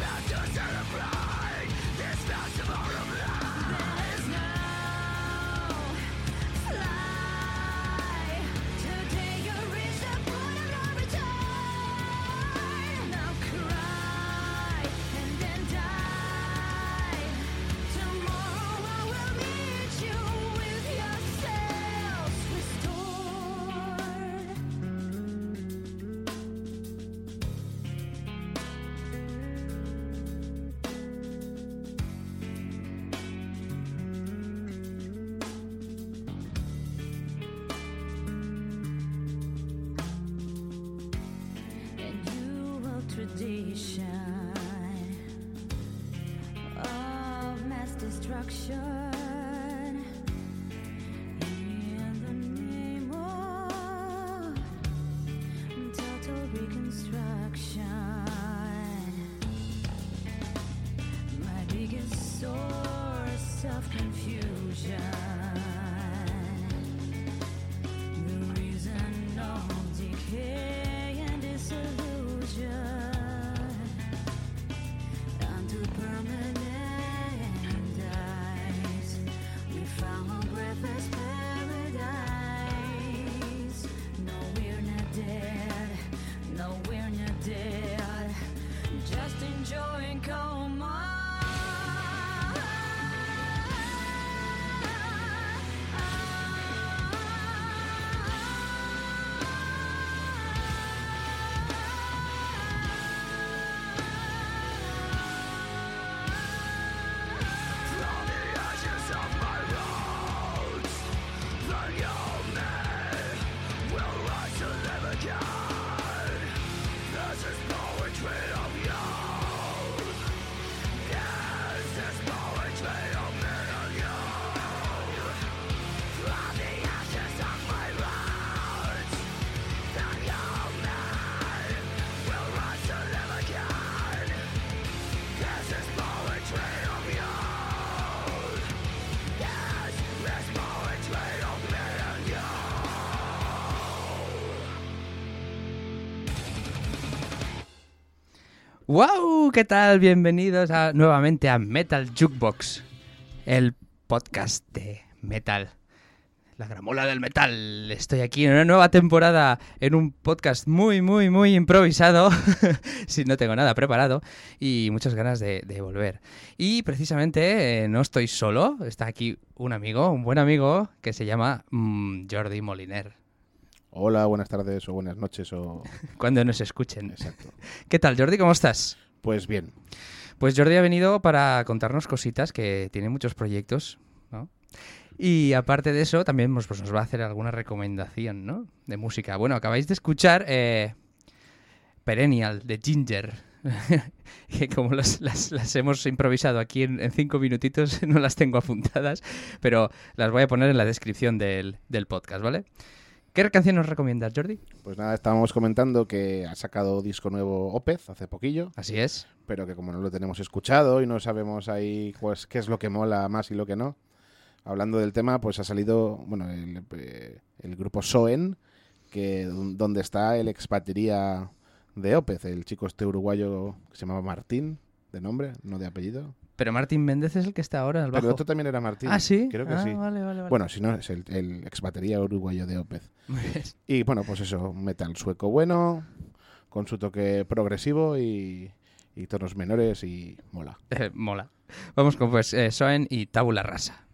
about to celebrate this festival. source of confusion. ¡Wow! ¿Qué tal? Bienvenidos nuevamente a Metal Jukebox, el podcast de metal. La gramola del metal. Estoy aquí en una nueva temporada en un podcast muy, muy, muy improvisado. si no tengo nada preparado. Y muchas ganas de, volver. Y precisamente eh, no estoy solo. Está aquí un amigo, un buen amigo, que se llama mm, Jordi Moliner. Hola, buenas tardes o buenas noches o... Cuando nos escuchen. Exacto. ¿Qué tal, Jordi? ¿Cómo estás? Pues bien. Pues Jordi ha venido para contarnos cositas, que tiene muchos proyectos, ¿no? Y aparte de eso, también pues, pues nos va a hacer alguna recomendación, ¿no? De música. Bueno, acabáis de escuchar eh, Perennial, de Ginger. que como las, hemos improvisado aquí en, cinco minutitos, no las tengo apuntadas, pero las voy a poner en la descripción del, del podcast, ¿vale? ¿Qué canción nos recomiendas, Jordi? Pues nada, estábamos comentando que ha sacado disco nuevo Opez hace poquillo. Así es. Pero que como no lo tenemos escuchado y no sabemos ahí pues qué es lo que mola más y lo que no. Hablando del tema, pues ha salido, bueno, el, eh, grupo Soen, que donde está el ex batería de Opez, el chico este uruguayo que se llamaba Martín, de nombre, no de apellido. Pero Martín Méndez es el que está ahora al bajo. Pero otro también era Martín. Ah, sí. Creo que ah, sí. Vale, vale, bueno, si no, es el, ex batería uruguayo de Opez. y bueno, pues eso, metal sueco bueno, con su toque progresivo y, tonos menores y mola. mola. Vamos con pues eh, Soen y Tabula Rasa.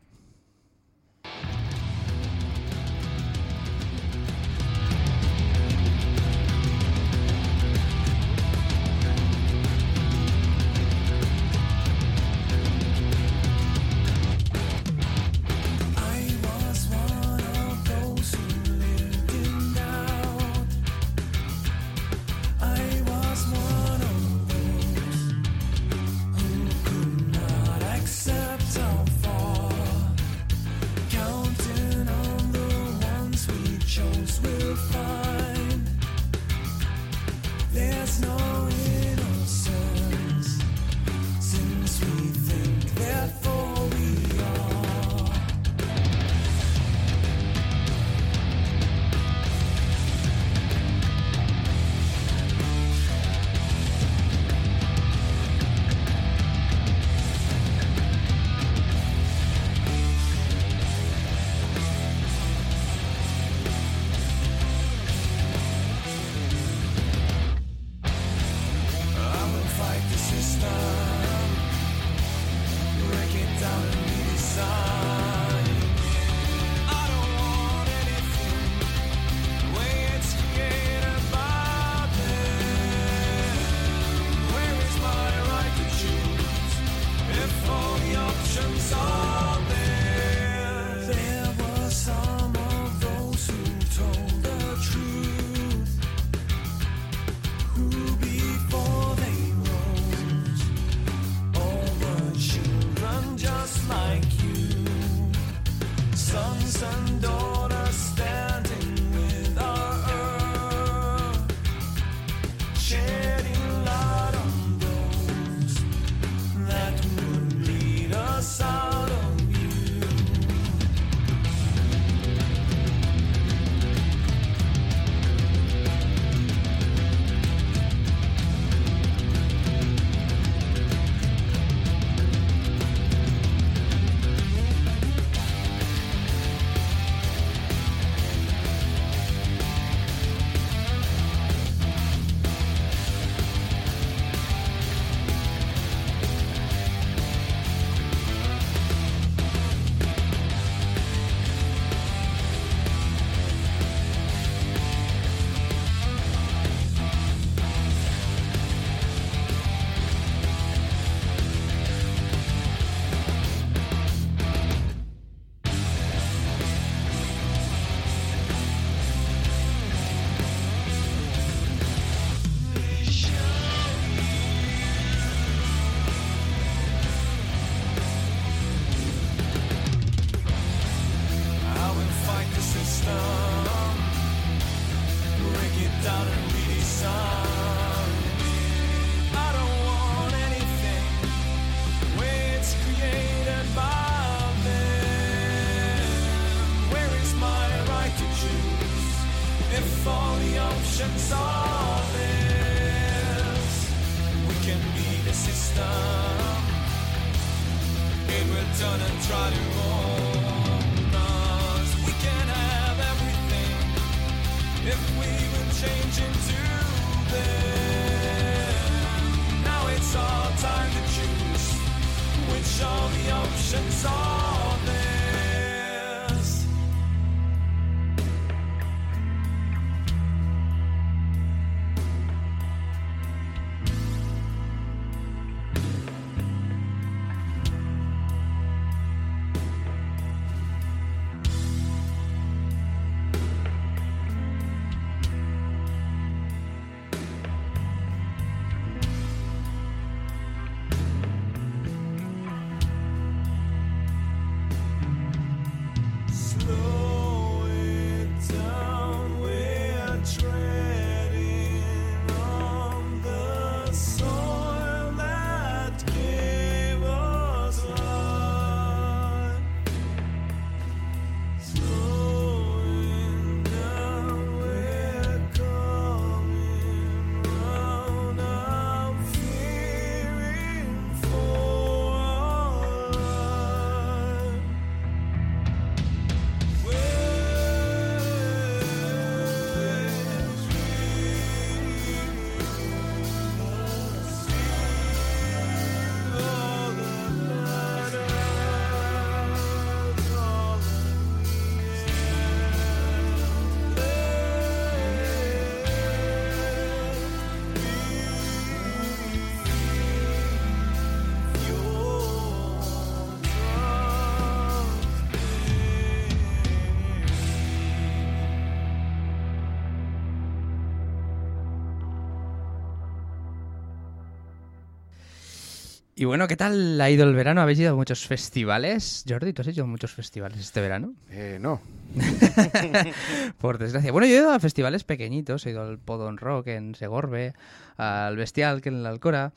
Y bueno, ¿qué tal ha ido el verano? ¿Habéis ido a muchos festivales? Jordi, ¿tú has ido a muchos festivales este verano? Eh, no. Por desgracia. Bueno, yo he ido a festivales pequeñitos. He ido al Podon Rock en Segorbe, al Bestial que en la Alcora.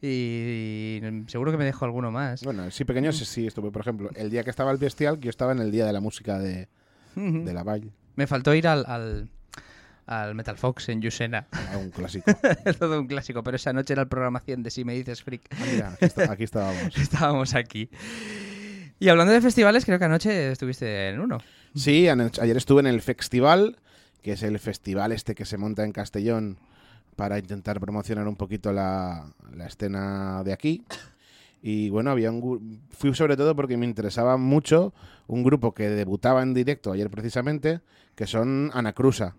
Y, seguro que me dejo alguno más. Bueno, sí, pequeños sí estuve. Por ejemplo, el día que estaba el Bestial, yo estaba en el día de la música de, de la Valle. Me faltó ir al, al, al Metal Fox en Yusena. Era un clásico. Todo un clásico, pero esa noche era el programación de Si me dices freak. Ah, mira, aquí, está- aquí estábamos. Estábamos aquí. Y hablando de festivales, creo que anoche estuviste en uno. Sí, ayer estuve en el Festival, que es el festival este que se monta en Castellón para intentar promocionar un poquito la, la escena de aquí. Y bueno, había un fui sobre todo porque me interesaba mucho un grupo que debutaba en directo ayer precisamente, que son Anacrusa,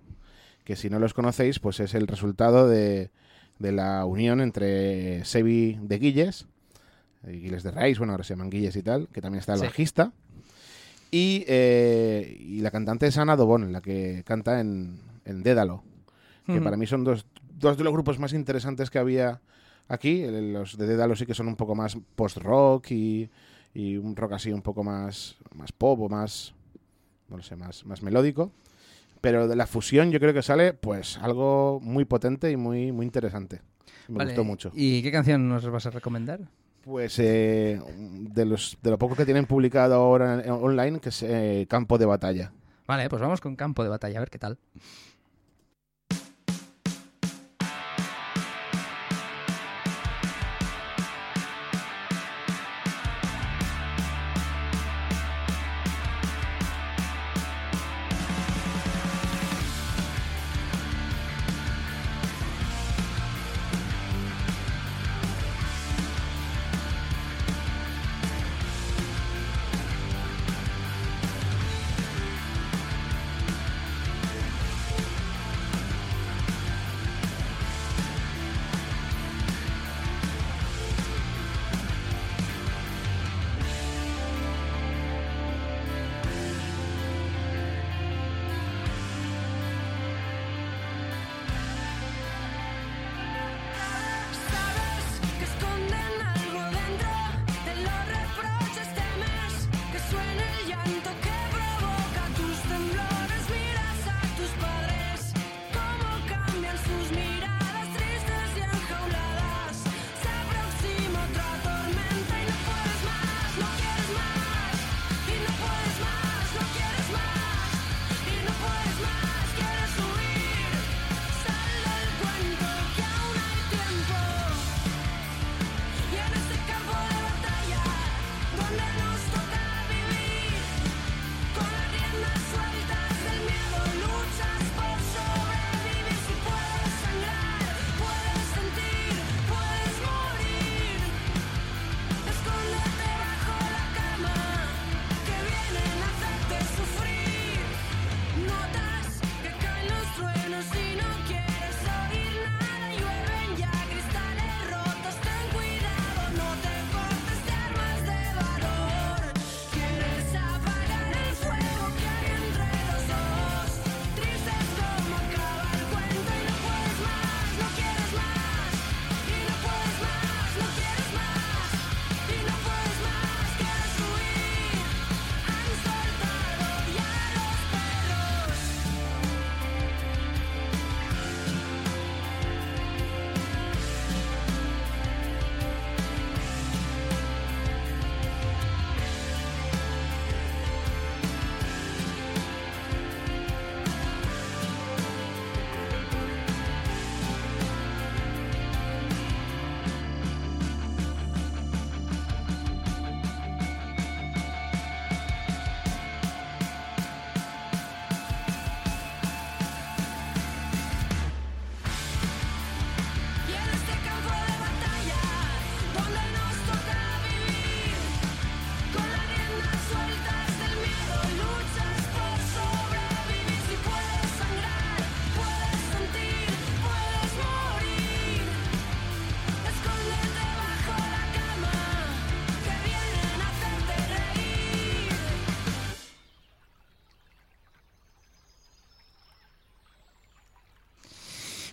que si no los conocéis, pues es el resultado de, de la unión entre Sebi de Guilles, eh, Guilles de Reis, bueno, ahora se llaman Guilles y tal, que también está el Sí. bajista, y, eh, y la cantante es Ana Dobón, la que canta en, en Dédalo, que para mí son dos, dos de los grupos más interesantes que había aquí. Los de Dédalo sí que son un poco más post-rock y, y un rock así un poco más, más pop o más, no lo sé, más, más melódico. Pero de la fusión yo creo que sale pues algo muy potente y muy, muy interesante. Me Vale, gustó mucho. ¿Y qué canción nos vas a recomendar? Pues eh, de, los, de lo poco que tienen publicado ahora en- online, que es eh, Campo de Batalla. Vale, pues vamos con Campo de Batalla, a ver qué tal.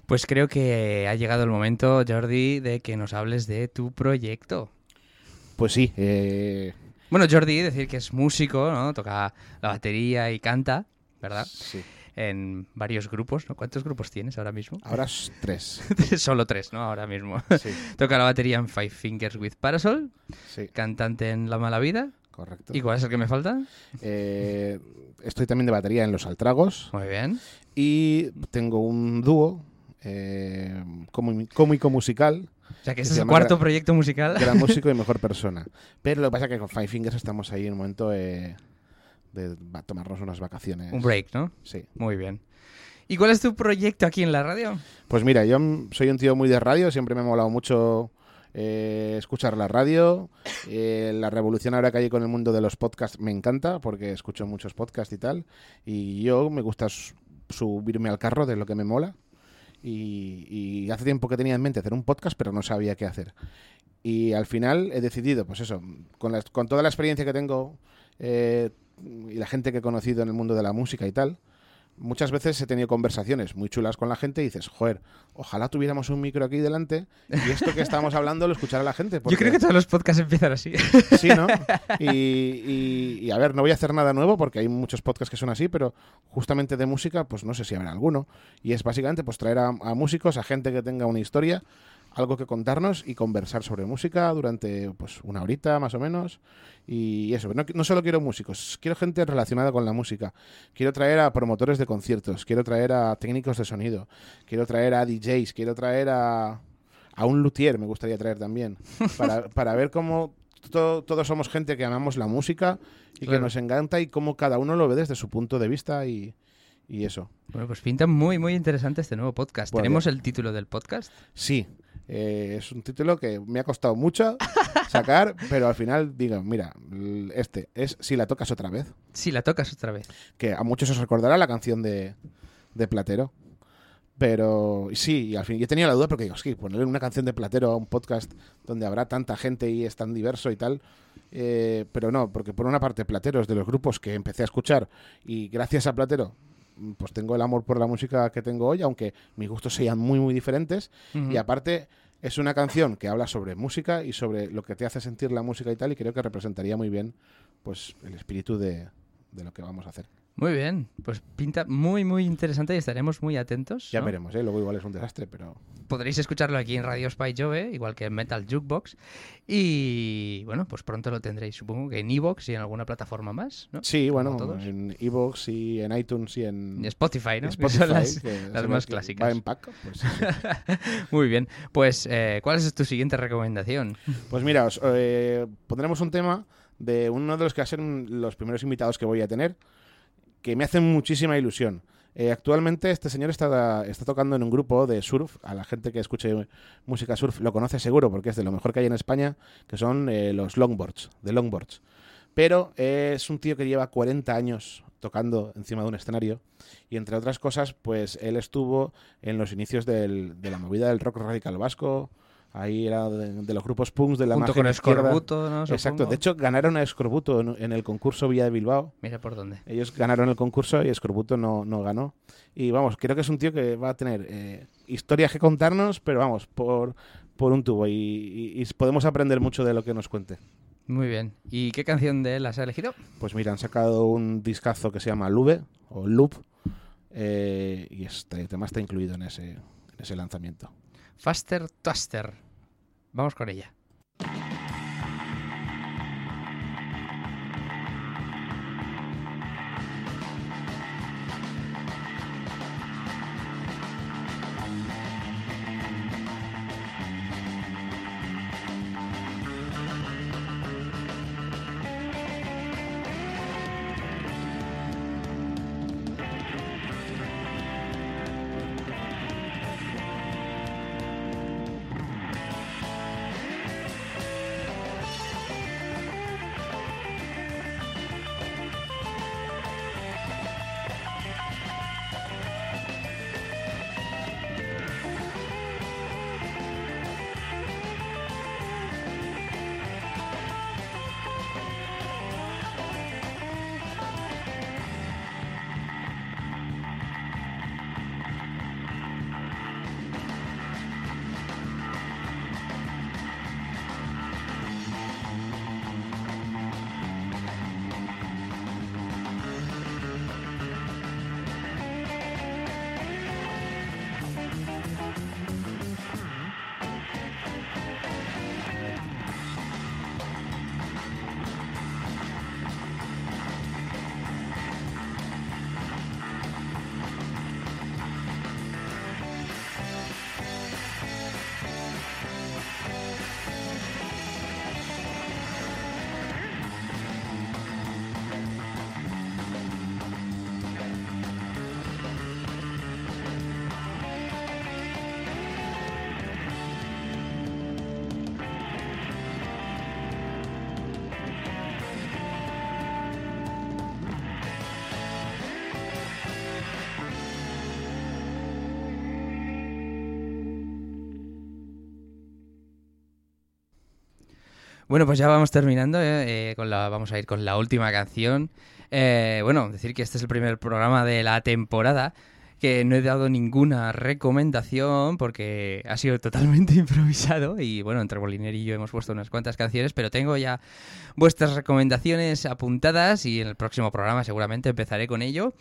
Pues creo que ha llegado el momento, Jordi, de que nos hables de tu proyecto. Pues sí, eh, Bueno, Jordi, decir que es músico, ¿no? Toca la batería y canta, ¿verdad? sí. En varios grupos, ¿no? ¿Cuántos grupos tienes ahora mismo? Ahora es tres. Solo tres, ¿no? Ahora mismo. Sí, Toca la batería en Five Fingers with Parasol, sí, cantante en La Mala Vida. correcto. ¿Y cuál es el que me falta? Eh, estoy también de batería en Los Altragos Muy bien. y tengo un dúo eh, cómico musical, O sea, que Que este se es el cuarto proyecto musical. gran músico y mejor persona. Pero lo que pasa es que con Five Fingers estamos ahí en un momento eh, de tomarnos unas vacaciones. Un break, ¿no? Sí. Muy bien. ¿Y cuál es tu proyecto aquí en la radio? Pues mira, yo soy un tío muy de radio, siempre me ha molado mucho eh, escuchar la radio. Eh, la revolución ahora que hay con el mundo de los podcasts me encanta porque escucho muchos podcasts y tal. Y yo me gusta subirme al carro de lo que me mola. Y, y hace tiempo que tenía en mente hacer un podcast, pero no sabía qué hacer. Y al final he decidido, pues eso, con, con toda la experiencia que tengo eh, y la gente que he conocido en el mundo de la música y tal, muchas veces he tenido conversaciones muy chulas con la gente y dices, joder, ojalá tuviéramos un micro aquí delante y esto que estábamos hablando lo escuchara la gente. Yo porque- creo que todos los podcasts empiezan así. Sí, ¿no? Y, y- y, a ver, no voy a hacer nada nuevo porque hay muchos podcasts que son así, pero justamente de música, pues no sé si habrá alguno. Y es básicamente pues traer a, a músicos, a gente que tenga una historia, algo que contarnos y conversar sobre música durante pues una horita más o menos. Y eso, no, no solo quiero músicos, quiero gente relacionada con la música. Quiero traer a promotores de conciertos, quiero traer a técnicos de sonido, quiero traer a DJs, quiero traer a, a un luthier, me gustaría traer también, para, para ver cómo to- todos somos gente que amamos la música y que nos encanta y cómo cada uno lo ve desde su punto de vista y, y eso. Bueno, pues pinta muy, muy interesante este nuevo podcast. Bueno, ¿Tenemos el título del podcast? Sí, eh, es un título que me ha costado mucho sacar, pero al final digo, mira, este es Si la tocas otra vez, Sí, la tocas otra vez. que a muchos os recordará la canción de, de Platero. Pero sí, y al fin, yo tenía la duda porque digo, sí, ponerle una canción de Platero a un podcast donde habrá tanta gente y es tan diverso y tal. eh, pero no, porque por una parte Platero es de los grupos que empecé a escuchar y gracias a Platero pues tengo el amor por la música que tengo hoy, aunque mis gustos sean muy muy diferentes. Y aparte es una canción que habla sobre música y sobre lo que te hace sentir la música y tal y creo que representaría muy bien pues el espíritu de, de lo que vamos a hacer. Muy bien. Pues pinta muy, muy interesante y estaremos muy atentos. Ya ¿no? veremos, ¿eh? luego igual es un desastre, pero Podréis escucharlo aquí en Radio Spy Jove, igual que en Metal Jukebox. Y bueno, pues pronto lo tendréis, supongo que en Evox y en alguna plataforma más, ¿no? sí, bueno, todos. en Evox y en iTunes y en Y Spotify, ¿no? Que Spotify, son las, que las son más clásicas. Va en pack, pues, sí. Muy bien. Pues, eh, ¿cuál es tu siguiente recomendación? Pues mira, os, eh, pondremos un tema de uno de los que va a ser los primeros invitados que voy a tener, que me hace muchísima ilusión. Eh, actualmente este señor está, está tocando en un grupo de surf. A la gente que escuche música surf lo conoce seguro porque es de lo mejor que hay en España, que son eh, los longboards, de longboards. Pero eh, es un tío que lleva 40 años tocando encima de un escenario y entre otras cosas, pues él estuvo en los inicios del- de la movida del rock radical vasco. Ahí era de, de los grupos punks de la Junto con. Escorbuto, ¿no? Exacto. De hecho, ganaron a Escorbuto en, en el concurso Villa de Bilbao. Mira por dónde. Ellos ganaron el concurso y Escorbuto no, no ganó. Y vamos, creo que es un tío que va a tener eh, historias que contarnos, pero vamos, por, por un tubo. Y, y- y podemos aprender mucho de lo que nos cuente. Muy bien. ¿Y qué canción de él has elegido? Pues mira, han sacado un discazo que se llama Lube o Loop. eh, y este tema está incluido en ese, en ese lanzamiento. Faster Twister. Vamos con ella. Bueno, pues ya vamos terminando. eh, eh, con la, vamos a ir con la última canción. Eh, bueno, decir que este es el primer programa de la temporada que no he dado ninguna recomendación porque ha sido totalmente improvisado y bueno, entre Boliner y yo hemos puesto unas cuantas canciones, pero tengo ya vuestras recomendaciones apuntadas y en el próximo programa seguramente empezaré con ello,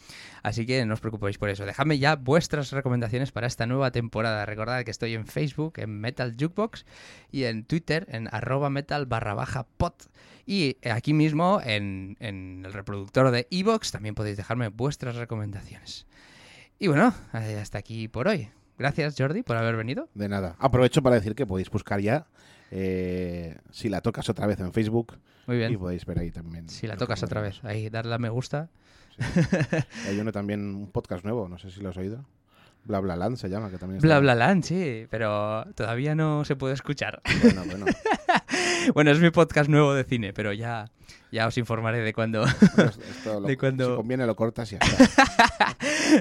así que no os preocupéis por eso. Dejadme ya vuestras recomendaciones para esta nueva temporada. Recordad que estoy en Facebook, en Metal Jukebox y en Twitter, en arroba metal barra baja pod. Y aquí mismo en, en el reproductor de Evox también podéis dejarme vuestras recomendaciones. Y bueno, eh, hasta aquí por hoy. Gracias Jordi por haber venido. De nada. Aprovecho para decir que podéis buscar ya eh, si la tocas otra vez en Facebook Muy y bien. podéis ver ahí también. Si la tocas otra vez, ahí darle a me gusta. Hay uno también, un podcast nuevo, no sé si lo has oído. Bla Bla Land se llama, que también está- Bla bla land, sí, pero todavía no se puede escuchar. Bueno, bueno. bueno, es mi podcast nuevo de cine, pero ya, ya os informaré de esto lo- De cuando- Si conviene lo cortas y ya está.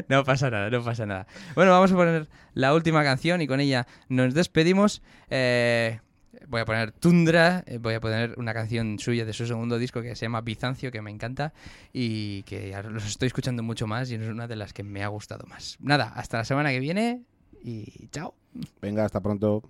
no pasa nada, no pasa nada. Bueno, vamos a poner la última canción y con ella nos despedimos. Eh, voy a poner Tundra, eh, voy a poner una canción suya de su segundo disco que se llama Bizancio, que me encanta y que los estoy escuchando mucho más y es una de las que me ha gustado más. Nada, hasta la semana que viene y chao. Venga, hasta pronto.